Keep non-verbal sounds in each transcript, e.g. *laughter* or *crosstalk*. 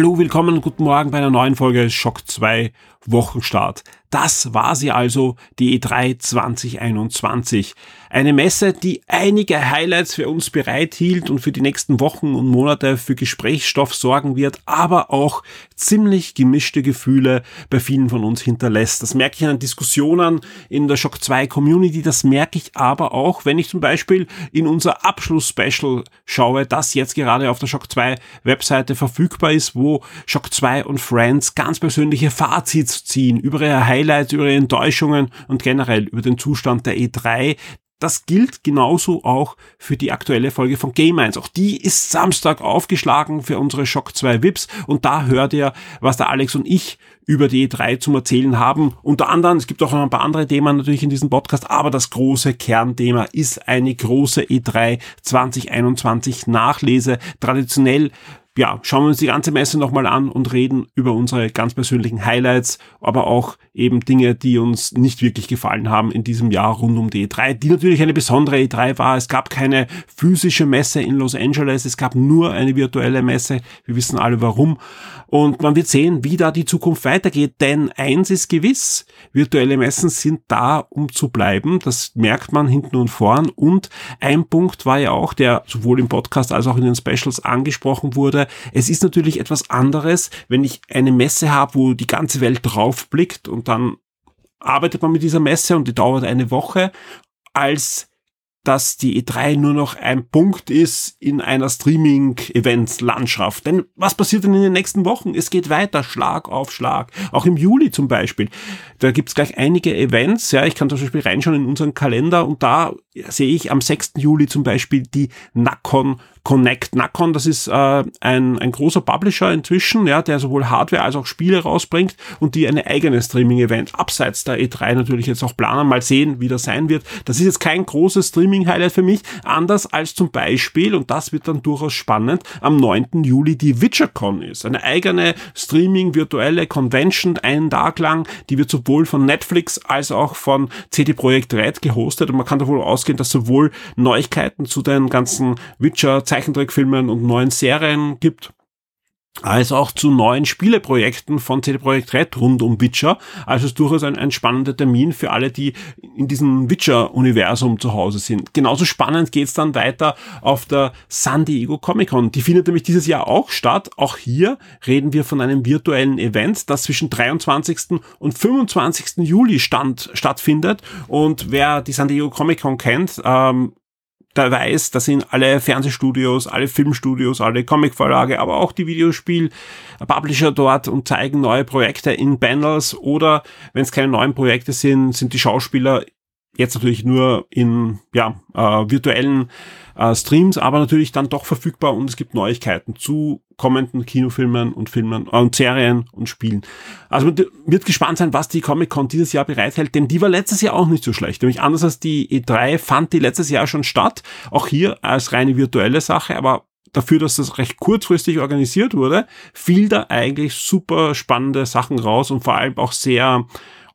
Hallo, willkommen und guten Morgen bei einer neuen Folge Schock 2 Wochenstart. Das war sie also, die E3 2021. Eine Messe, die einige Highlights für uns bereithielt und für die nächsten Wochen und Monate für Gesprächsstoff sorgen wird, aber auch ziemlich gemischte Gefühle bei vielen von uns hinterlässt. Das merke ich an Diskussionen in der Shock 2 Community, das merke ich aber auch, wenn ich zum Beispiel in unser Abschluss-Special schaue, das jetzt gerade auf der Shock 2 Webseite verfügbar ist, wo Shock 2 und Friends ganz persönliche Fazits ziehen über ihre Highlights, über ihre Enttäuschungen und generell über den Zustand der E3, das gilt genauso auch für die aktuelle Folge von Game 1. Auch die ist Samstag aufgeschlagen für unsere Shock 2 Vips und da hört ihr, was der Alex und ich über die E3 zum Erzählen haben. Unter anderem, es gibt auch noch ein paar andere Themen natürlich in diesem Podcast, aber das große Kernthema ist eine große E3 2021 Nachlese. Traditionell ja, schauen wir uns die ganze Messe nochmal an und reden über unsere ganz persönlichen Highlights, aber auch eben Dinge, die uns nicht wirklich gefallen haben in diesem Jahr rund um die E3, die natürlich eine besondere E3 war. Es gab keine physische Messe in Los Angeles, es gab nur eine virtuelle Messe. Wir wissen alle warum. Und man wird sehen, wie da die Zukunft weitergeht, denn eins ist gewiss, virtuelle Messen sind da, um zu bleiben. Das merkt man hinten und vorn. Und ein Punkt war ja auch, der sowohl im Podcast als auch in den Specials angesprochen wurde. Es ist natürlich etwas anderes, wenn ich eine Messe habe, wo die ganze Welt drauf blickt und dann arbeitet man mit dieser Messe und die dauert eine Woche, als dass die E3 nur noch ein Punkt ist in einer Streaming-Events-Landschaft. Denn was passiert denn in den nächsten Wochen? Es geht weiter, Schlag auf Schlag. Auch im Juli zum Beispiel. Da gibt's gleich einige Events. Ja, ich kann zum Beispiel reinschauen in unseren Kalender und da sehe ich am 6. Juli zum Beispiel die Nacon Connect. Nacon, das ist äh, ein, ein großer Publisher inzwischen, ja, der sowohl Hardware als auch Spiele rausbringt und die eine eigene Streaming-Event abseits der E3 natürlich jetzt auch planen. Mal sehen, wie das sein wird. Das ist jetzt kein großes Streaming-Highlight für mich, anders als zum Beispiel, und das wird dann durchaus spannend, am 9. Juli die WitcherCon ist. Eine eigene Streaming-virtuelle Convention, einen Tag lang, die wird sowohl von Netflix als auch von CD Projekt Red gehostet und man kann davon ausgehen, dass sowohl Neuigkeiten zu den ganzen Witcher Zeichentrickfilmen und neuen Serien gibt als auch zu neuen Spieleprojekten von CD Projekt Red rund um Witcher. Also es ist durchaus ein, ein spannender Termin für alle, die in diesem Witcher-Universum zu Hause sind. Genauso spannend geht's dann weiter auf der San Diego Comic Con. Die findet nämlich dieses Jahr auch statt. Auch hier reden wir von einem virtuellen Event, das zwischen 23. und 25. Juli stand, stattfindet. Und wer die San Diego Comic Con kennt, ähm, da weiß, das sind alle Fernsehstudios, alle Filmstudios, alle Comicverlage, aber auch die Videospiel-Publisher dort und zeigen neue Projekte in Panels oder wenn es keine neuen Projekte sind, sind die Schauspieler jetzt natürlich nur in ja, äh, virtuellen äh, Streams, aber natürlich dann doch verfügbar und es gibt Neuigkeiten zu kommenden Kinofilmen und Filmen äh, und Serien und Spielen. Also man wird gespannt sein, was die Comic-Con dieses Jahr bereithält, denn die war letztes Jahr auch nicht so schlecht. Nämlich anders als die E3 fand die letztes Jahr schon statt, auch hier als reine virtuelle Sache, aber dafür, dass das recht kurzfristig organisiert wurde, fiel da eigentlich super spannende Sachen raus und vor allem auch sehr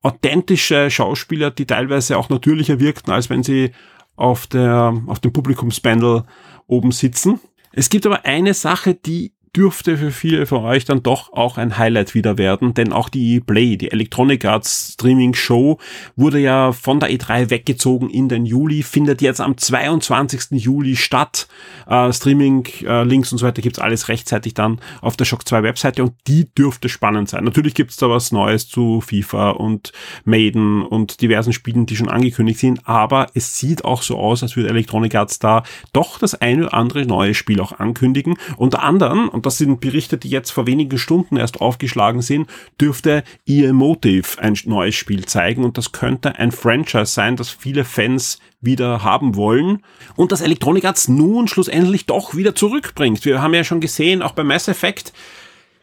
authentische Schauspieler, die teilweise auch natürlicher wirkten, als wenn sie auf der, auf dem Publikumspanel oben sitzen. Es gibt aber eine Sache, die dürfte für viele von euch dann doch auch ein Highlight wieder werden, denn auch die Play, die Electronic Arts Streaming Show, wurde ja von der E3 weggezogen in den Juli, findet jetzt am 22. Juli statt. Äh, Streaming, äh, Links und so weiter gibt's alles rechtzeitig dann auf der Shock 2 Webseite und die dürfte spannend sein. Natürlich gibt's da was Neues zu FIFA und Maiden und diversen Spielen, die schon angekündigt sind, aber es sieht auch so aus, als würde Electronic Arts da doch das eine oder andere neue Spiel auch ankündigen. Unter anderem, und das sind Berichte, die jetzt vor wenigen Stunden erst aufgeschlagen sind, dürfte EA Motive ein neues Spiel zeigen und das könnte ein Franchise sein, das viele Fans wieder haben wollen und das Electronic Arts nun schlussendlich doch wieder zurückbringt. Wir haben ja schon gesehen, auch bei Mass Effect,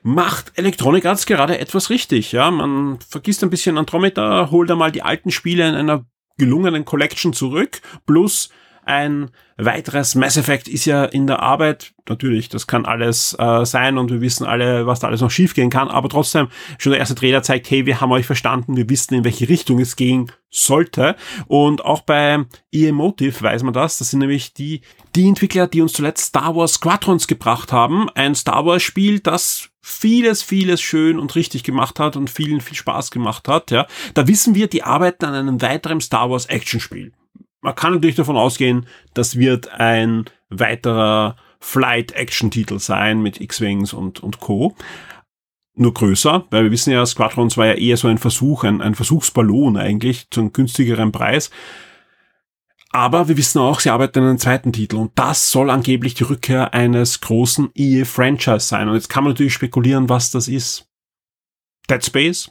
macht Electronic Arts gerade etwas richtig. Ja, man vergisst ein bisschen Andromeda, holt einmal die alten Spiele in einer gelungenen Collection zurück, plus ein weiteres Mass Effect ist ja in der Arbeit. Natürlich, das kann alles äh, sein und wir wissen alle, was da alles noch schiefgehen kann. Aber trotzdem, schon der erste Trailer zeigt, hey, wir haben euch verstanden, wir wissen, in welche Richtung es gehen sollte. Und auch bei E-Emotive weiß man das. Das sind nämlich die, die Entwickler, die uns zuletzt Star Wars Squadrons gebracht haben. Ein Star Wars Spiel, das vieles, vieles schön und richtig gemacht hat und vielen viel Spaß gemacht hat. Ja, da wissen wir, die arbeiten an einem weiteren Star Wars Action Spiel man kann natürlich davon ausgehen, das wird ein weiterer Flight-Action-Titel sein mit X-Wings und, und Co. Nur größer, weil wir wissen ja, Squadrons war ja eher so ein Versuch, ein, ein Versuchsballon eigentlich zu einem günstigeren Preis. Aber wir wissen auch, sie arbeiten an einem zweiten Titel und das soll angeblich die Rückkehr eines großen EA-Franchise sein. Und jetzt kann man natürlich spekulieren, was das ist. Dead Space?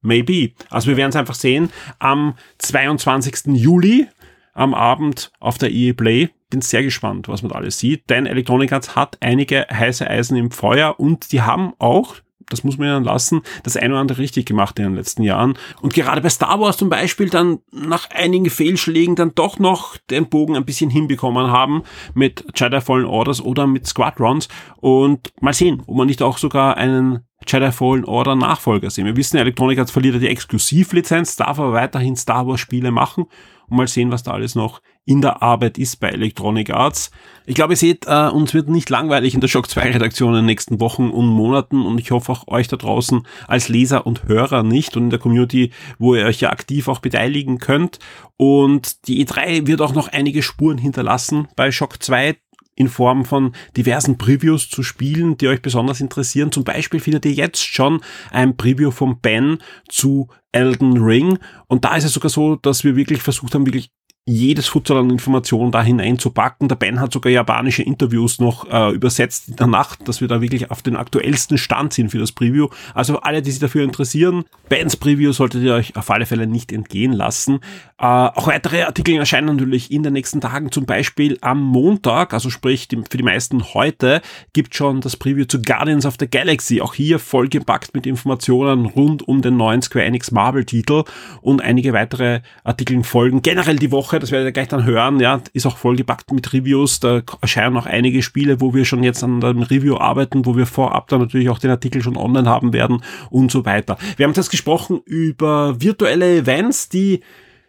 Maybe. Also wir werden es einfach sehen. Am 22. Juli am Abend auf der EA Play. Bin sehr gespannt, was man da alles sieht, denn Electronic Arts hat einige heiße Eisen im Feuer und die haben auch das muss man ja lassen, das eine oder andere richtig gemacht in den letzten Jahren. Und gerade bei Star Wars zum Beispiel dann nach einigen Fehlschlägen dann doch noch den Bogen ein bisschen hinbekommen haben mit Jedi Fallen Orders oder mit Squadrons. Und mal sehen, ob man nicht auch sogar einen Jedi Fallen Order Nachfolger sehen. Wir wissen, Electronic Arts verliert die Exklusivlizenz, darf aber weiterhin Star Wars Spiele machen und mal sehen, was da alles noch in der Arbeit ist bei Electronic Arts. Ich glaube, ihr seht, äh, uns wird nicht langweilig in der Shock 2 Redaktion in den nächsten Wochen und Monaten und ich hoffe auch euch da draußen als Leser und Hörer nicht und in der Community, wo ihr euch ja aktiv auch beteiligen könnt. Und die E3 wird auch noch einige Spuren hinterlassen bei Shock 2 in Form von diversen Previews zu Spielen, die euch besonders interessieren. Zum Beispiel findet ihr jetzt schon ein Preview von Ben zu Elden Ring. Und da ist es sogar so, dass wir wirklich versucht haben, wirklich jedes Futsal an Informationen da hineinzupacken. Der Ben hat sogar japanische Interviews noch äh, übersetzt in der Nacht, dass wir da wirklich auf den aktuellsten Stand sind für das Preview. Also alle, die sich dafür interessieren, Bens Preview solltet ihr euch auf alle Fälle nicht entgehen lassen. Äh, auch weitere Artikel erscheinen natürlich in den nächsten Tagen. Zum Beispiel am Montag, also sprich für die meisten heute, gibt schon das Preview zu Guardians of the Galaxy. Auch hier vollgepackt mit Informationen rund um den neuen Square Enix Marvel-Titel und einige weitere Artikel folgen. Generell die Woche Woche, das werdet ihr gleich dann hören, ja, ist auch vollgepackt mit Reviews. Da erscheinen auch einige Spiele, wo wir schon jetzt an einem Review arbeiten, wo wir vorab dann natürlich auch den Artikel schon online haben werden und so weiter. Wir haben jetzt gesprochen über virtuelle Events, die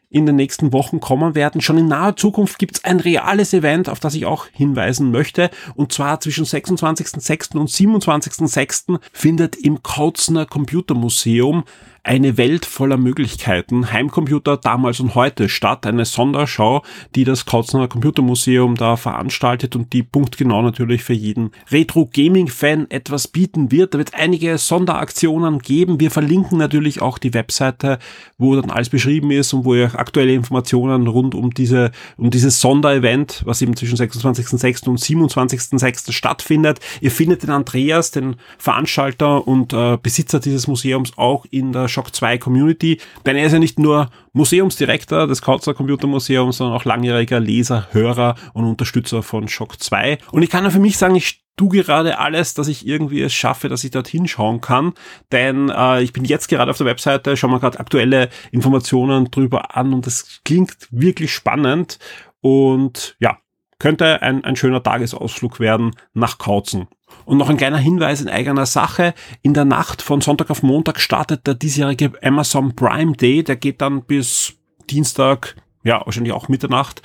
in den nächsten Wochen kommen werden. Schon in naher Zukunft gibt es ein reales Event, auf das ich auch hinweisen möchte. Und zwar zwischen 26.06. und 27.06. findet im Kautzner Computermuseum eine Welt voller Möglichkeiten, Heimcomputer damals und heute statt, eine Sonderschau, die das Kautzner Computermuseum da veranstaltet und die punktgenau natürlich für jeden Retro-Gaming-Fan etwas bieten wird. Da wird einige Sonderaktionen geben. Wir verlinken natürlich auch die Webseite, wo dann alles beschrieben ist und wo ihr aktuelle Informationen rund um diese, um dieses Sonderevent, was eben zwischen 26.06. und 27.06. stattfindet. Ihr findet den Andreas, den Veranstalter und äh, Besitzer dieses Museums auch in der Shock 2 Community, denn er ist ja nicht nur Museumsdirektor des Kautzer Computer Museums, sondern auch langjähriger Leser, Hörer und Unterstützer von Shock 2. Und ich kann ja für mich sagen, ich tu gerade alles, dass ich irgendwie es schaffe, dass ich dorthin schauen kann. Denn äh, ich bin jetzt gerade auf der Webseite, schaue mir gerade aktuelle Informationen drüber an und das klingt wirklich spannend. Und ja, könnte ein, ein schöner Tagesausflug werden nach Kautzen. Und noch ein kleiner Hinweis in eigener Sache. In der Nacht von Sonntag auf Montag startet der diesjährige Amazon Prime Day. Der geht dann bis Dienstag, ja, wahrscheinlich auch Mitternacht.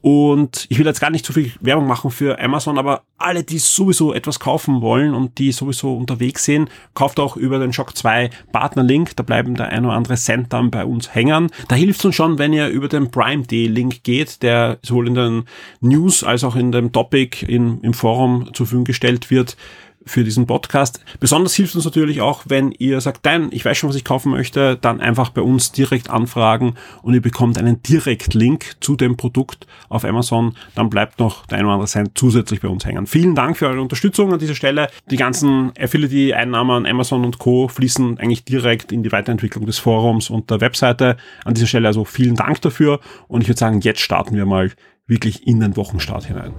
Und ich will jetzt gar nicht zu viel Werbung machen für Amazon, aber alle, die sowieso etwas kaufen wollen und die sowieso unterwegs sind, kauft auch über den Shock 2 Partnerlink. Da bleiben der ein oder andere Cent dann bei uns hängen. Da hilft es uns schon, wenn ihr über den Prime Day Link geht, der sowohl in den News als auch in dem Topic in, im Forum zur Verfügung gestellt wird für diesen Podcast. Besonders hilft uns natürlich auch, wenn ihr sagt, nein, ich weiß schon, was ich kaufen möchte, dann einfach bei uns direkt anfragen und ihr bekommt einen Direktlink zu dem Produkt auf Amazon. Dann bleibt noch der ein oder andere Cent zusätzlich bei uns hängen. Vielen Dank für eure Unterstützung an dieser Stelle. Die ganzen Affiliate-Einnahmen Amazon und Co. fließen eigentlich direkt in die Weiterentwicklung des Forums und der Webseite. An dieser Stelle also vielen Dank dafür und ich würde sagen, jetzt starten wir mal wirklich in den Wochenstart hinein.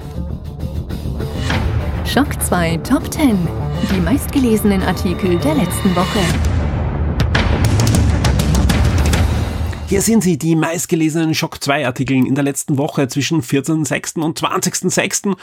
Schock 2 Top 10. Die meistgelesenen Artikel der letzten Woche. Hier sind sie, die meistgelesenen Schock 2 Artikel in der letzten Woche zwischen 14.06. und 20.06.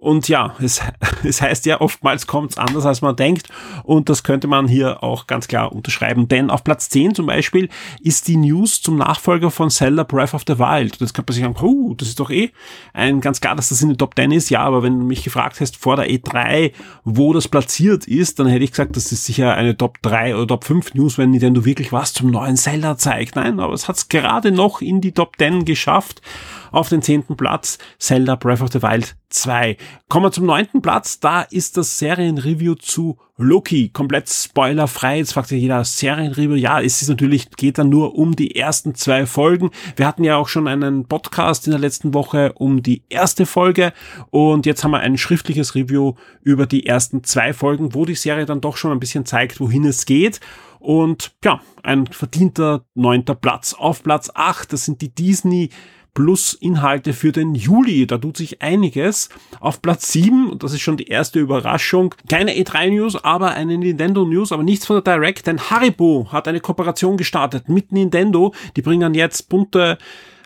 Und ja, es, *laughs* es heißt ja, oftmals kommt es anders, als man denkt. Und das könnte man hier auch ganz klar unterschreiben. Denn auf Platz 10 zum Beispiel ist die News zum Nachfolger von Zelda Breath of the Wild. Das kann man sich sagen, oh, das ist doch eh ein ganz klar, dass das in den Top 10 ist. Ja, aber wenn du mich gefragt hast vor der E3, wo das platziert ist, dann hätte ich gesagt, das ist sicher eine Top 3 oder Top 5 News, wenn Nintendo wirklich was zum neuen Zelda zeigt. Nein, aber es hat es gerade noch in die Top 10 geschafft. Auf den zehnten Platz Zelda Breath of the Wild 2. Kommen wir zum neunten Platz. Da ist das Serienreview zu Loki. Komplett spoilerfrei. Jetzt fragt sich jeder Serienreview. Ja, es ist natürlich, geht dann nur um die ersten zwei Folgen. Wir hatten ja auch schon einen Podcast in der letzten Woche um die erste Folge. Und jetzt haben wir ein schriftliches Review über die ersten zwei Folgen, wo die Serie dann doch schon ein bisschen zeigt, wohin es geht. Und ja, ein verdienter neunter Platz. Auf Platz acht, das sind die Disney plus Inhalte für den Juli. Da tut sich einiges. Auf Platz 7, und das ist schon die erste Überraschung, keine E3 News, aber eine Nintendo News, aber nichts von der Direct, denn Haribo hat eine Kooperation gestartet mit Nintendo. Die bringen jetzt bunte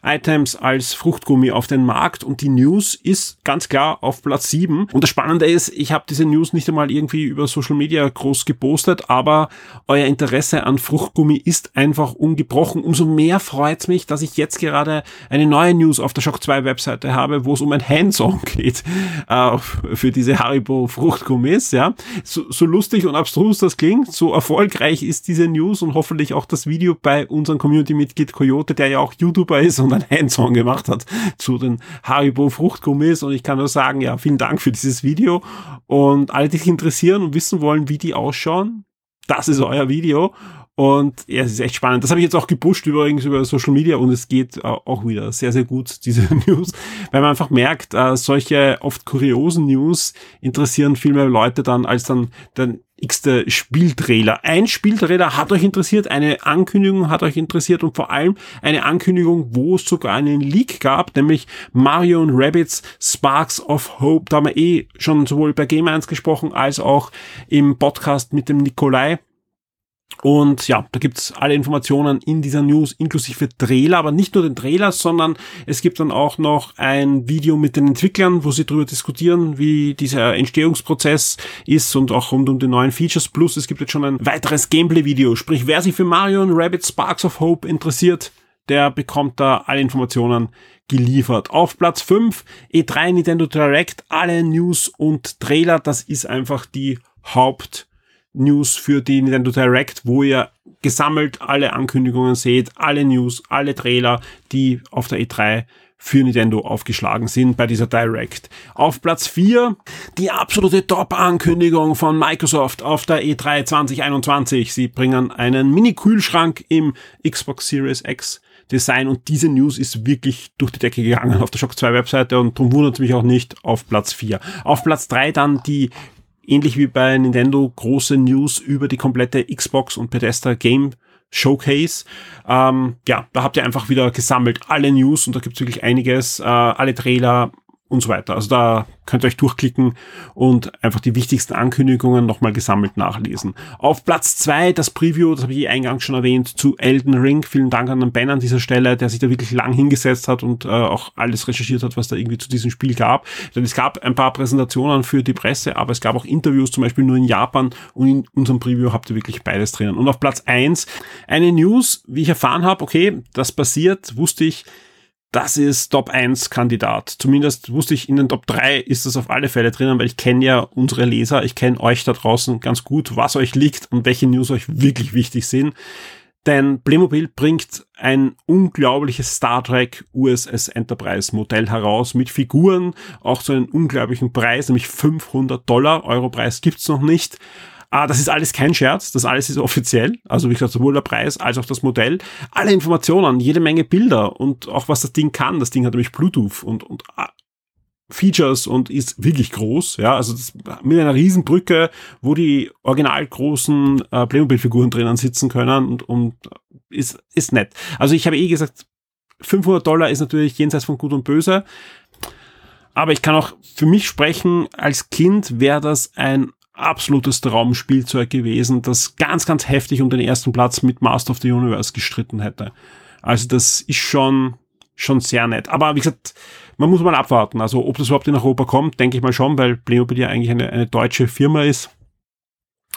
Items als Fruchtgummi auf den Markt und die News ist ganz klar auf Platz 7. Und das Spannende ist, ich habe diese News nicht einmal irgendwie über Social Media groß gepostet, aber euer Interesse an Fruchtgummi ist einfach ungebrochen. Umso mehr freut es mich, dass ich jetzt gerade eine neue News auf der Shock 2 Webseite habe, wo es um ein Handsong geht äh, für diese Haribo Fruchtgummis. Ja, so, so lustig und abstrus das klingt, so erfolgreich ist diese News und hoffentlich auch das Video bei unserem Community-Mitglied Coyote, der ja auch YouTuber ist und ein Hands-on gemacht hat zu den Haribo Fruchtgummis. Und ich kann nur sagen, ja, vielen Dank für dieses Video. Und alle, die sich interessieren und wissen wollen, wie die ausschauen, das ist euer Video und ja, es ist echt spannend. Das habe ich jetzt auch gepusht übrigens über Social Media und es geht äh, auch wieder sehr, sehr gut, *laughs* diese News, weil man einfach merkt, äh, solche oft kuriosen News interessieren viel mehr Leute dann als dann, dann x-te Spieltrailer. Ein Spieltrailer hat euch interessiert, eine Ankündigung hat euch interessiert und vor allem eine Ankündigung, wo es sogar einen Leak gab, nämlich Mario und Rabbits Sparks of Hope. Da haben wir eh schon sowohl bei Game 1 gesprochen als auch im Podcast mit dem Nikolai. Und ja, da gibt's alle Informationen in dieser News, inklusive Trailer, aber nicht nur den Trailer, sondern es gibt dann auch noch ein Video mit den Entwicklern, wo sie darüber diskutieren, wie dieser Entstehungsprozess ist und auch rund um die neuen Features. Plus es gibt jetzt schon ein weiteres Gameplay-Video. Sprich, wer sich für Mario und Rabbit Sparks of Hope interessiert, der bekommt da alle Informationen geliefert. Auf Platz 5 E3 Nintendo Direct, alle News und Trailer, das ist einfach die Haupt News für die Nintendo Direct, wo ihr gesammelt alle Ankündigungen seht, alle News, alle Trailer, die auf der E3 für Nintendo aufgeschlagen sind bei dieser Direct. Auf Platz 4 die absolute Top-Ankündigung von Microsoft auf der E3 2021. Sie bringen einen Mini-Kühlschrank im Xbox Series X Design und diese News ist wirklich durch die Decke gegangen auf der Shock 2 Webseite und darum wundert es mich auch nicht auf Platz 4. Auf Platz 3 dann die ähnlich wie bei Nintendo große News über die komplette Xbox und Bethesda Game Showcase. Ähm, ja, da habt ihr einfach wieder gesammelt alle News und da gibt's wirklich einiges, äh, alle Trailer, und so weiter. Also da könnt ihr euch durchklicken und einfach die wichtigsten Ankündigungen nochmal gesammelt nachlesen. Auf Platz zwei das Preview, das habe ich eingangs schon erwähnt, zu Elden Ring. Vielen Dank an den Ben an dieser Stelle, der sich da wirklich lang hingesetzt hat und äh, auch alles recherchiert hat, was da irgendwie zu diesem Spiel gab. Denn es gab ein paar Präsentationen für die Presse, aber es gab auch Interviews, zum Beispiel nur in Japan und in unserem Preview habt ihr wirklich beides drinnen. Und auf Platz eins eine News, wie ich erfahren habe, okay, das passiert, wusste ich, das ist Top 1 Kandidat. Zumindest wusste ich, in den Top 3 ist das auf alle Fälle drinnen, weil ich kenne ja unsere Leser, ich kenne euch da draußen ganz gut, was euch liegt und welche News euch wirklich wichtig sind. Denn Playmobil bringt ein unglaubliches Star Trek USS Enterprise Modell heraus mit Figuren, auch zu einem unglaublichen Preis, nämlich 500 Dollar. Europreis gibt's noch nicht. Ah, das ist alles kein Scherz, das alles ist offiziell. Also wie gesagt, sowohl der Preis als auch das Modell. Alle Informationen, jede Menge Bilder und auch was das Ding kann. Das Ding hat nämlich Bluetooth und, und ah, Features und ist wirklich groß, ja, also das, mit einer Riesenbrücke, wo die original großen äh, Playmobil-Figuren drinnen sitzen können und, und ist, ist nett. Also ich habe eh gesagt, 500 Dollar ist natürlich jenseits von Gut und Böse, aber ich kann auch für mich sprechen, als Kind wäre das ein absolutes Traumspielzeug gewesen, das ganz, ganz heftig um den ersten Platz mit Master of the Universe gestritten hätte. Also das ist schon, schon sehr nett. Aber wie gesagt, man muss mal abwarten. Also ob das überhaupt in Europa kommt, denke ich mal schon, weil Playmobil ja eigentlich eine, eine deutsche Firma ist.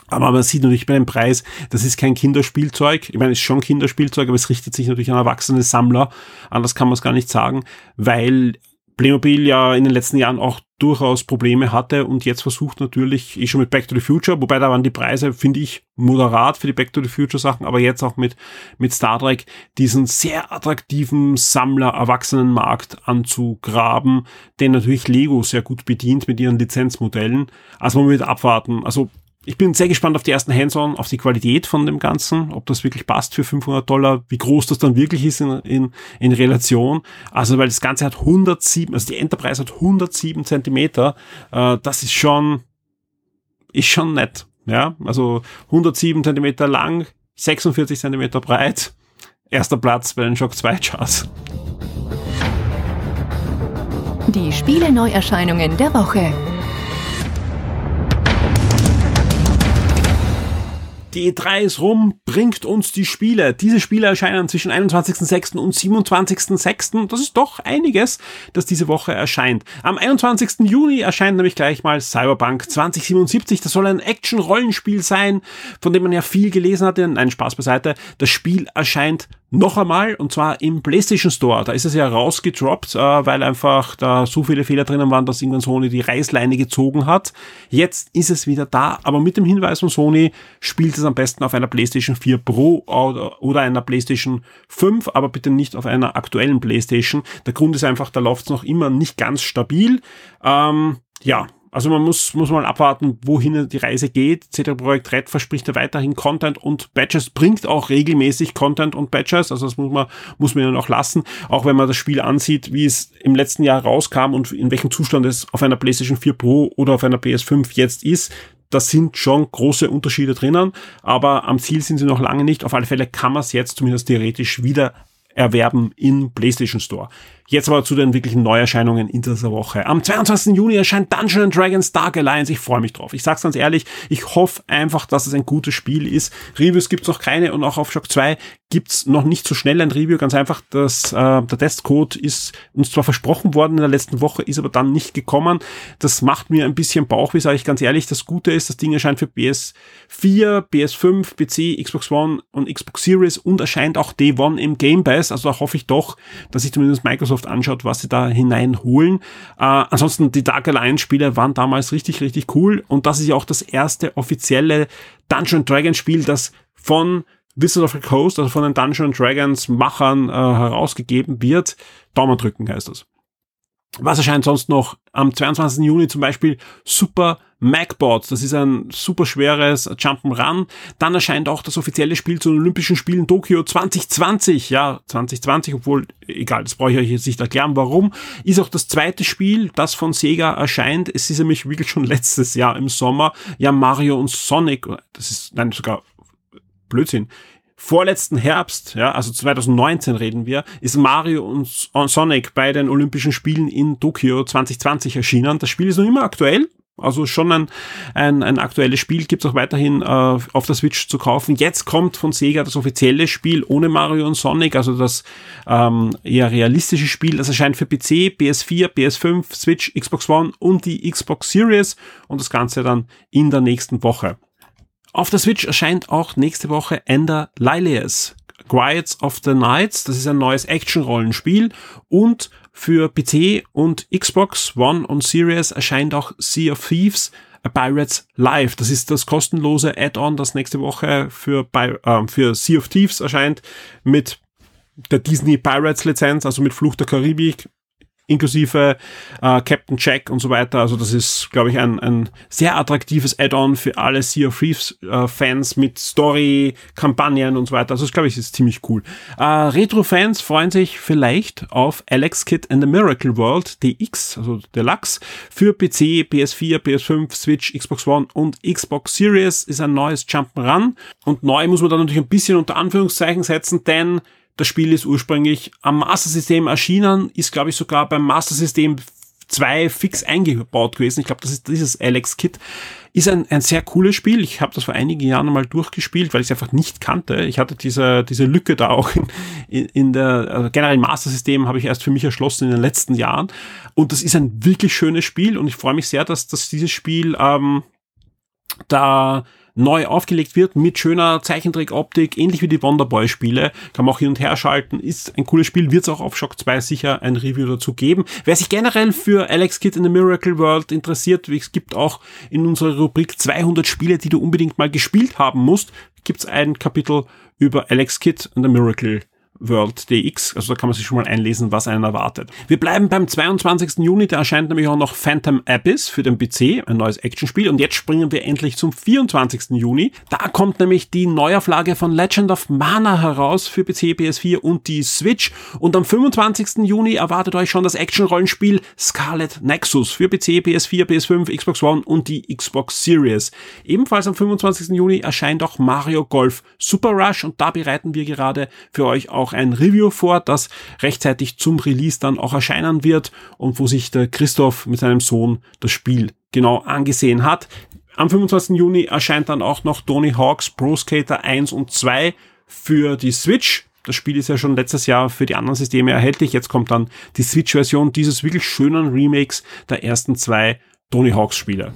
Aber man sieht natürlich bei dem Preis, das ist kein Kinderspielzeug. Ich meine, es ist schon Kinderspielzeug, aber es richtet sich natürlich an erwachsene Sammler. Anders kann man es gar nicht sagen, weil Playmobil ja in den letzten Jahren auch durchaus Probleme hatte und jetzt versucht natürlich, eh schon mit Back to the Future, wobei da waren die Preise, finde ich, moderat für die Back to the Future Sachen, aber jetzt auch mit, mit Star Trek diesen sehr attraktiven Sammler-Erwachsenenmarkt anzugraben, den natürlich Lego sehr gut bedient mit ihren Lizenzmodellen. Also man wird abwarten. Also ich bin sehr gespannt auf die ersten Hands-on, auf die Qualität von dem Ganzen, ob das wirklich passt für 500 Dollar, wie groß das dann wirklich ist in, in, in Relation. Also, weil das Ganze hat 107, also die Enterprise hat 107 Zentimeter, äh, das ist schon, ist schon nett. Ja, also 107 Zentimeter lang, 46 Zentimeter breit. Erster Platz bei den Shock 2 Charts. Die Spiele-Neuerscheinungen der Woche. Die E3 ist rum, bringt uns die Spiele. Diese Spiele erscheinen zwischen 21.06. und 27.06. Das ist doch einiges, das diese Woche erscheint. Am 21. Juni erscheint nämlich gleich mal Cyberpunk 2077. Das soll ein Action-Rollenspiel sein, von dem man ja viel gelesen hatte. Nein, Spaß beiseite. Das Spiel erscheint noch einmal und zwar im PlayStation Store. Da ist es ja rausgedroppt, äh, weil einfach da so viele Fehler drinnen waren, dass irgendwann Sony die Reißleine gezogen hat. Jetzt ist es wieder da, aber mit dem Hinweis von Sony spielt es am besten auf einer PlayStation 4 Pro oder, oder einer PlayStation 5, aber bitte nicht auf einer aktuellen PlayStation. Der Grund ist einfach, da läuft es noch immer nicht ganz stabil. Ähm, ja, also man muss, muss mal abwarten, wohin die Reise geht. CD Projekt Red verspricht ja weiterhin Content und Badges, bringt auch regelmäßig Content und Badges. Also das muss man, muss man ja noch lassen. Auch wenn man das Spiel ansieht, wie es im letzten Jahr rauskam und in welchem Zustand es auf einer PlayStation 4 Pro oder auf einer PS5 jetzt ist. Da sind schon große Unterschiede drinnen, aber am Ziel sind sie noch lange nicht. Auf alle Fälle kann man es jetzt zumindest theoretisch wieder erwerben in PlayStation Store. Jetzt aber zu den wirklichen Neuerscheinungen in dieser Woche. Am 22. Juni erscheint Dungeons Dragons Dark Alliance. Ich freue mich drauf. Ich sag's ganz ehrlich, ich hoffe einfach, dass es ein gutes Spiel ist. Reviews gibt's noch keine und auch auf Shock 2 gibt's noch nicht so schnell ein Review. Ganz einfach, dass äh, der Testcode ist uns zwar versprochen worden in der letzten Woche, ist aber dann nicht gekommen. Das macht mir ein bisschen Bauchweh, sage ich ganz ehrlich. Das Gute ist, das Ding erscheint für PS4, PS5, PC, Xbox One und Xbox Series und erscheint auch Day One im Game Pass. Also da hoffe ich doch, dass sich zumindest Microsoft Microsoft anschaut, was sie da hineinholen. Äh, ansonsten, die Dark Alliance Spiele waren damals richtig, richtig cool und das ist ja auch das erste offizielle Dungeon Dragons Spiel, das von Wizard of the Coast, also von den Dungeon Dragons Machern äh, herausgegeben wird. Daumen drücken heißt das. Was erscheint sonst noch? Am 22. Juni zum Beispiel Super MacBots. Das ist ein super schweres Jump'n'Run. Dann erscheint auch das offizielle Spiel zu den Olympischen Spielen Tokio 2020. Ja, 2020, obwohl, egal, das brauche ich euch jetzt nicht erklären, warum. Ist auch das zweite Spiel, das von Sega erscheint. Es ist nämlich wirklich schon letztes Jahr im Sommer. Ja, Mario und Sonic. Das ist, nein, sogar Blödsinn vorletzten Herbst, ja, also 2019 reden wir, ist Mario und Sonic bei den Olympischen Spielen in Tokio 2020 erschienen. Das Spiel ist noch immer aktuell. Also schon ein, ein, ein aktuelles Spiel, gibt es auch weiterhin äh, auf der Switch zu kaufen. Jetzt kommt von Sega das offizielle Spiel ohne Mario und Sonic, also das ähm, eher realistische Spiel. Das erscheint für PC, PS4, PS5, Switch, Xbox One und die Xbox Series und das Ganze dann in der nächsten Woche. Auf der Switch erscheint auch nächste Woche Ender Lilias. Quiets of the Nights, das ist ein neues Action-Rollenspiel und für PC und Xbox One und Series erscheint auch Sea of Thieves A Pirates Live. Das ist das kostenlose Add-on, das nächste Woche für, äh, für Sea of Thieves erscheint mit der Disney Pirates Lizenz, also mit Fluch der Karibik, inklusive äh, Captain Jack und so weiter. Also das ist, glaube ich, ein, ein sehr attraktives Add-on für alle Sea of Thieves äh, mit Story, Kampagnen und so weiter. Also das, glaube ich, ist ziemlich cool. Äh, Retro-Fans freuen sich vielleicht auf Alex Kid and the Miracle World DX, also Deluxe, für PC, PS4, PS5, Switch, Xbox One und Xbox Series ist ein neues Jump'n'Run. Und neu muss man da natürlich ein bisschen unter Anführungszeichen setzen, denn das Spiel ist ursprünglich am Master System erschienen, ist glaube ich sogar beim Master System 2 fix eingebaut gewesen. Ich glaube, das ist dieses Alex Kit. Ist ein, ein sehr cooles Spiel. Ich habe das vor einigen Jahren mal durchgespielt, weil ich es einfach nicht kannte. Ich hatte diese, diese Lücke da auch in, in, der also generell Master System habe ich erst für mich erschlossen in den letzten Jahren. Und das ist ein wirklich schönes Spiel und ich freue mich sehr, dass, dass dieses Spiel ähm, da neu aufgelegt wird mit schöner Zeichentrick-Optik, ähnlich wie die Wonderboy-Spiele. Kann man auch hin und her schalten, ist ein cooles Spiel, wird es auch auf Shock 2 sicher ein Review dazu geben. Wer sich generell für Alex Kidd in the Miracle World interessiert, es gibt auch in unserer Rubrik 200 Spiele, die du unbedingt mal gespielt haben musst, gibt es ein Kapitel über Alex Kidd in the Miracle World DX. Also da kann man sich schon mal einlesen, was einen erwartet. Wir bleiben beim 22. Juni, da erscheint nämlich auch noch Phantom Abyss für den PC, ein neues Actionspiel. Und jetzt springen wir endlich zum 24. Juni. Da kommt nämlich die Neuauflage von Legend of Mana heraus für PC, PS4 und die Switch. Und am 25. Juni erwartet euch schon das Action-Rollenspiel Scarlet Nexus für PC, PS4, PS5, Xbox One und die Xbox Series. Ebenfalls am 25. Juni erscheint auch Mario Golf Super Rush und da bereiten wir gerade für euch auch ein Review vor, das rechtzeitig zum Release dann auch erscheinen wird und wo sich der Christoph mit seinem Sohn das Spiel genau angesehen hat. Am 25. Juni erscheint dann auch noch Tony Hawk's Pro Skater 1 und 2 für die Switch. Das Spiel ist ja schon letztes Jahr für die anderen Systeme erhältlich. Jetzt kommt dann die Switch-Version dieses wirklich schönen Remakes der ersten zwei Tony Hawks Spiele.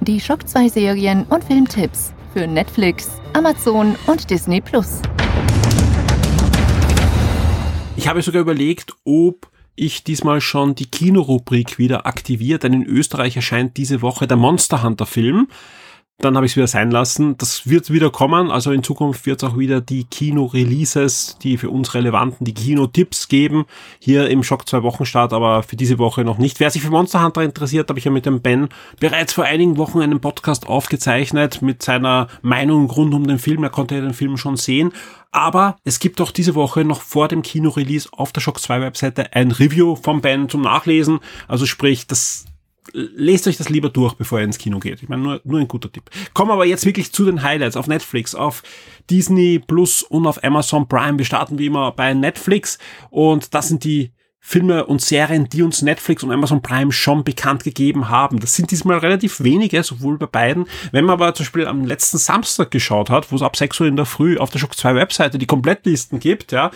Die Shock 2 Serien und Filmtipps für Netflix, Amazon und Disney Plus. Ich habe sogar überlegt, ob ich diesmal schon die Kinorubrik wieder aktiviert, denn in Österreich erscheint diese Woche der Monster Hunter Film dann habe ich es wieder sein lassen. Das wird wieder kommen. Also in Zukunft wird es auch wieder die Kino-Releases, die für uns relevanten, die Kino-Tipps geben. Hier im Schock zwei Wochen Start, aber für diese Woche noch nicht. Wer sich für Monster Hunter interessiert, habe ich ja mit dem Ben bereits vor einigen Wochen einen Podcast aufgezeichnet mit seiner Meinung rund um den Film. Er konnte ja den Film schon sehen. Aber es gibt auch diese Woche noch vor dem Kino-Release auf der Shock 2 Webseite ein Review vom Ben zum Nachlesen. Also sprich, das lest euch das lieber durch, bevor ihr ins Kino geht. Ich meine, nur, nur ein guter Tipp. Kommen aber jetzt wirklich zu den Highlights auf Netflix, auf Disney Plus und auf Amazon Prime. Wir starten wie immer bei Netflix und das sind die Filme und Serien, die uns Netflix und Amazon Prime schon bekannt gegeben haben. Das sind diesmal relativ wenige, sowohl bei beiden. Wenn man aber zum Beispiel am letzten Samstag geschaut hat, wo es ab 6 Uhr in der Früh auf der Shock 2 Webseite die Komplettlisten gibt, ja,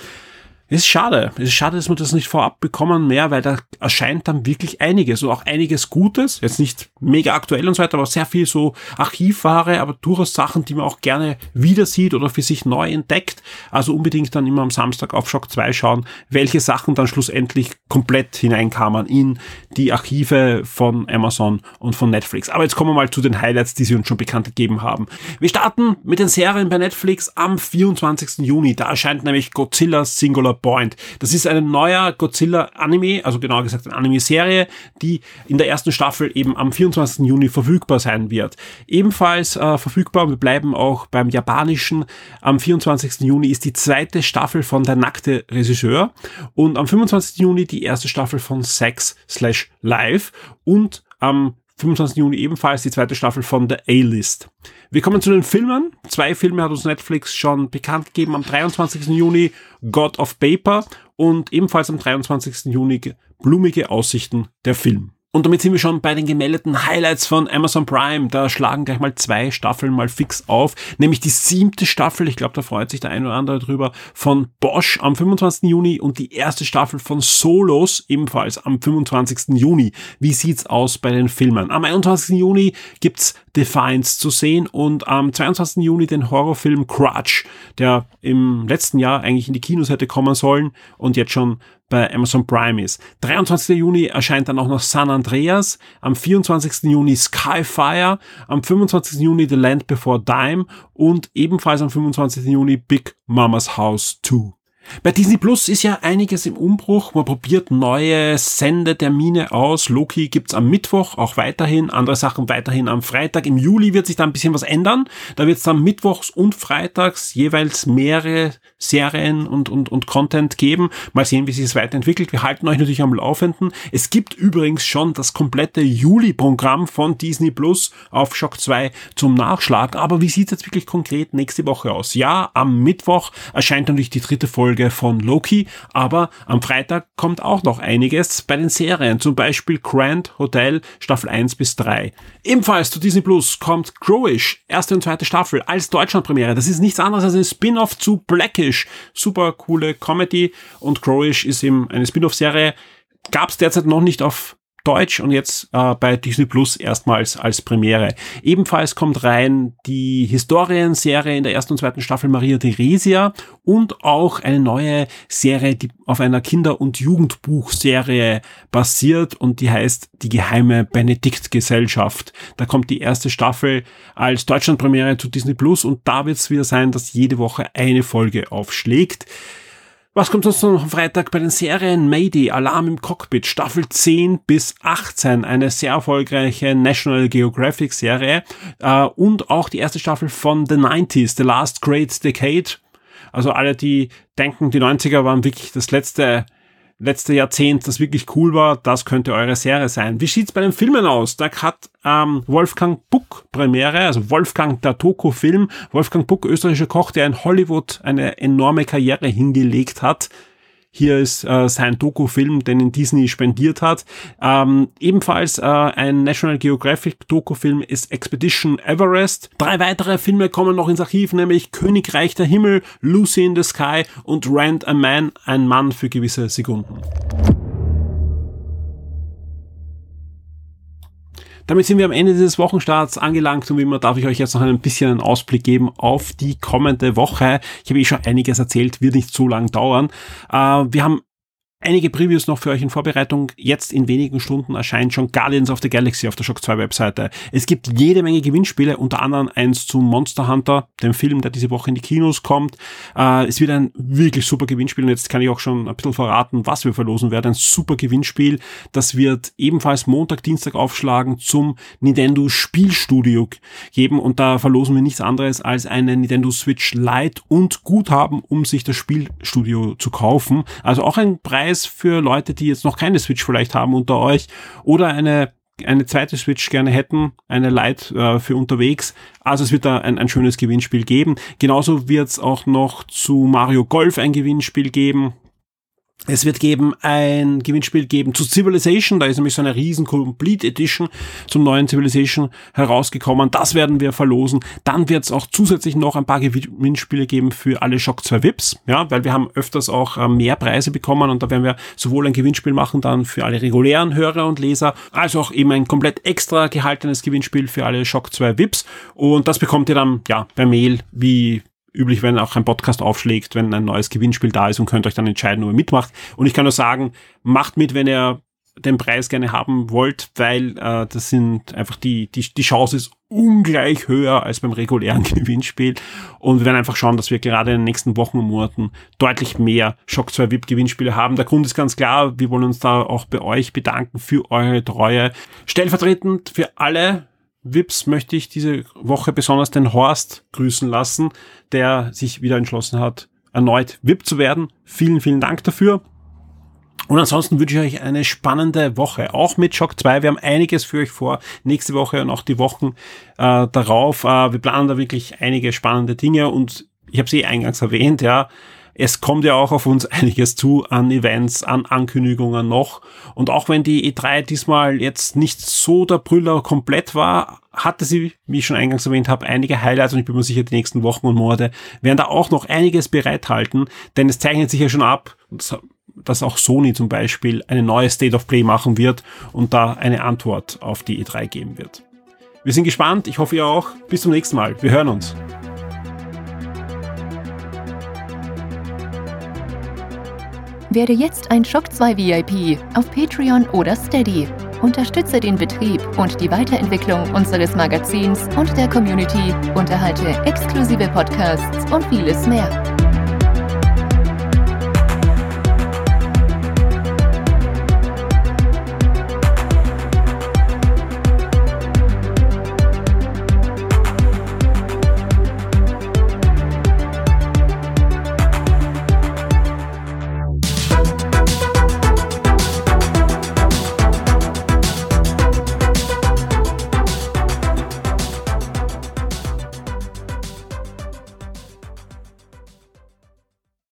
ist schade. Es ist schade, dass wir das nicht vorab bekommen mehr, weil da erscheint dann wirklich einiges und auch einiges Gutes. Jetzt nicht mega aktuell und so weiter, aber sehr viel so Archivware, aber durchaus Sachen, die man auch gerne wieder sieht oder für sich neu entdeckt. Also unbedingt dann immer am Samstag auf Shock 2 schauen, welche Sachen dann schlussendlich komplett hineinkamen in die Archive von Amazon und von Netflix. Aber jetzt kommen wir mal zu den Highlights, die sie uns schon bekannt gegeben haben. Wir starten mit den Serien bei Netflix am 24. Juni. Da erscheint nämlich Godzilla Singular Point. Das ist ein neuer Godzilla-Anime, also genauer gesagt eine Anime-Serie, die in der ersten Staffel eben am 24. Juni verfügbar sein wird. Ebenfalls äh, verfügbar, wir bleiben auch beim japanischen, am 24. Juni ist die zweite Staffel von Der nackte Regisseur und am 25. Juni die erste Staffel von Sex slash Live und am 25. Juni ebenfalls die zweite Staffel von The A-List. Wir kommen zu den Filmen. Zwei Filme hat uns Netflix schon bekannt gegeben. Am 23. Juni God of Paper und ebenfalls am 23. Juni Blumige Aussichten der Film. Und damit sind wir schon bei den gemeldeten Highlights von Amazon Prime. Da schlagen gleich mal zwei Staffeln mal fix auf. Nämlich die siebte Staffel, ich glaube, da freut sich der ein oder andere drüber, von Bosch am 25. Juni und die erste Staffel von Solos ebenfalls am 25. Juni. Wie sieht's aus bei den Filmen? Am 21. Juni gibt's Defiance zu sehen und am 22. Juni den Horrorfilm Crutch, der im letzten Jahr eigentlich in die Kinos hätte kommen sollen und jetzt schon bei Amazon Prime ist. 23. Juni erscheint dann auch noch San Andreas, am 24. Juni Skyfire, am 25. Juni The Land Before Dime und ebenfalls am 25. Juni Big Mama's House 2. Bei Disney Plus ist ja einiges im Umbruch. Man probiert neue Sendetermine aus. Loki gibt's am Mittwoch auch weiterhin, andere Sachen weiterhin am Freitag. Im Juli wird sich da ein bisschen was ändern. Da wird's dann mittwochs und freitags jeweils mehrere Serien und, und, und Content geben. Mal sehen, wie sich es weiterentwickelt. Wir halten euch natürlich am Laufenden. Es gibt übrigens schon das komplette Juli-Programm von Disney Plus auf Shock 2 zum Nachschlagen. Aber wie sieht's jetzt wirklich konkret nächste Woche aus? Ja, am Mittwoch erscheint natürlich die dritte Folge von Loki, aber am Freitag kommt auch noch einiges bei den Serien. Zum Beispiel Grand Hotel Staffel 1 bis 3. Ebenfalls zu Disney Plus kommt Crowish, erste und zweite Staffel als Deutschlandpremiere. Das ist nichts anderes als ein Spin-off zu Blackish. Super coole Comedy und Crowish ist eben eine Spin-off-Serie. Gab es derzeit noch nicht auf Deutsch und jetzt äh, bei Disney Plus erstmals als Premiere. Ebenfalls kommt rein die Historienserie in der ersten und zweiten Staffel Maria Theresia und auch eine neue Serie, die auf einer Kinder- und Jugendbuchserie basiert und die heißt Die geheime Benedikt-Gesellschaft. Da kommt die erste Staffel als Deutschlandpremiere zu Disney Plus und da wird es wieder sein, dass jede Woche eine Folge aufschlägt. Was kommt sonst noch am Freitag bei den Serien? Mayday, Alarm im Cockpit, Staffel 10 bis 18, eine sehr erfolgreiche National Geographic Serie äh, und auch die erste Staffel von The 90s, The Last Great Decade. Also alle, die denken, die 90er waren wirklich das letzte letzte Jahrzehnt, das wirklich cool war, das könnte eure Serie sein. Wie sieht's bei den Filmen aus? Da hat ähm, Wolfgang Buck Premiere, also Wolfgang der Doku-Film. Wolfgang Buck, österreichischer Koch, der in Hollywood eine enorme Karriere hingelegt hat. Hier ist äh, sein Doku-Film, den in Disney spendiert hat. Ähm, ebenfalls äh, ein National Geographic Doku-Film ist Expedition Everest. Drei weitere Filme kommen noch ins Archiv, nämlich Königreich der Himmel, Lucy in the Sky und Rand a Man, ein Mann für gewisse Sekunden. Damit sind wir am Ende dieses Wochenstarts angelangt und wie immer darf ich euch jetzt noch ein bisschen einen Ausblick geben auf die kommende Woche. Ich habe eh schon einiges erzählt, wird nicht so lang dauern. Äh, wir haben Einige Previews noch für euch in Vorbereitung. Jetzt in wenigen Stunden erscheint schon Guardians of the Galaxy auf der Shock 2 Webseite. Es gibt jede Menge Gewinnspiele, unter anderem eins zu Monster Hunter, dem Film, der diese Woche in die Kinos kommt. Äh, es wird ein wirklich super Gewinnspiel und jetzt kann ich auch schon ein bisschen verraten, was wir verlosen werden. Ein super Gewinnspiel. Das wird ebenfalls Montag, Dienstag aufschlagen zum Nintendo Spielstudio geben und da verlosen wir nichts anderes als eine Nintendo Switch Lite und Guthaben, um sich das Spielstudio zu kaufen. Also auch ein Preis, Preis für Leute, die jetzt noch keine Switch vielleicht haben unter euch oder eine eine zweite Switch gerne hätten, eine Lite äh, für unterwegs. Also es wird da ein, ein schönes Gewinnspiel geben. Genauso wird es auch noch zu Mario Golf ein Gewinnspiel geben. Es wird geben ein Gewinnspiel geben zu Civilization, da ist nämlich so eine riesen Complete Edition zum neuen Civilization herausgekommen. Das werden wir verlosen. Dann wird es auch zusätzlich noch ein paar Gewinnspiele geben für alle Shock 2 VIPs, ja, weil wir haben öfters auch äh, mehr Preise bekommen und da werden wir sowohl ein Gewinnspiel machen dann für alle regulären Hörer und Leser, als auch eben ein komplett extra gehaltenes Gewinnspiel für alle Shock 2 VIPs und das bekommt ihr dann ja per Mail wie üblich, wenn auch ein Podcast aufschlägt, wenn ein neues Gewinnspiel da ist und könnt euch dann entscheiden, ob ihr mitmacht. Und ich kann nur sagen, macht mit, wenn ihr den Preis gerne haben wollt, weil äh, das sind einfach die, die, die Chance ist ungleich höher als beim regulären *laughs* Gewinnspiel. Und wir werden einfach schauen, dass wir gerade in den nächsten Wochen und Monaten deutlich mehr Shock 2 VIP Gewinnspiele haben. Der Grund ist ganz klar, wir wollen uns da auch bei euch bedanken für eure Treue. Stellvertretend für alle Vips möchte ich diese Woche besonders den Horst grüßen lassen, der sich wieder entschlossen hat, erneut VIP zu werden. Vielen, vielen Dank dafür. Und ansonsten wünsche ich euch eine spannende Woche, auch mit Shock 2. Wir haben einiges für euch vor, nächste Woche und auch die Wochen äh, darauf. Äh, wir planen da wirklich einige spannende Dinge und ich habe sie eingangs erwähnt, ja es kommt ja auch auf uns einiges zu an Events, an Ankündigungen noch. Und auch wenn die E3 diesmal jetzt nicht so der Brüller komplett war, hatte sie, wie ich schon eingangs erwähnt habe, einige Highlights und ich bin mir sicher, die nächsten Wochen und Monate werden da auch noch einiges bereithalten, denn es zeichnet sich ja schon ab, dass auch Sony zum Beispiel eine neue State of Play machen wird und da eine Antwort auf die E3 geben wird. Wir sind gespannt, ich hoffe ihr auch. Bis zum nächsten Mal. Wir hören uns. Werde jetzt ein Shock 2 VIP auf Patreon oder Steady. Unterstütze den Betrieb und die Weiterentwicklung unseres Magazins und der Community, unterhalte exklusive Podcasts und vieles mehr.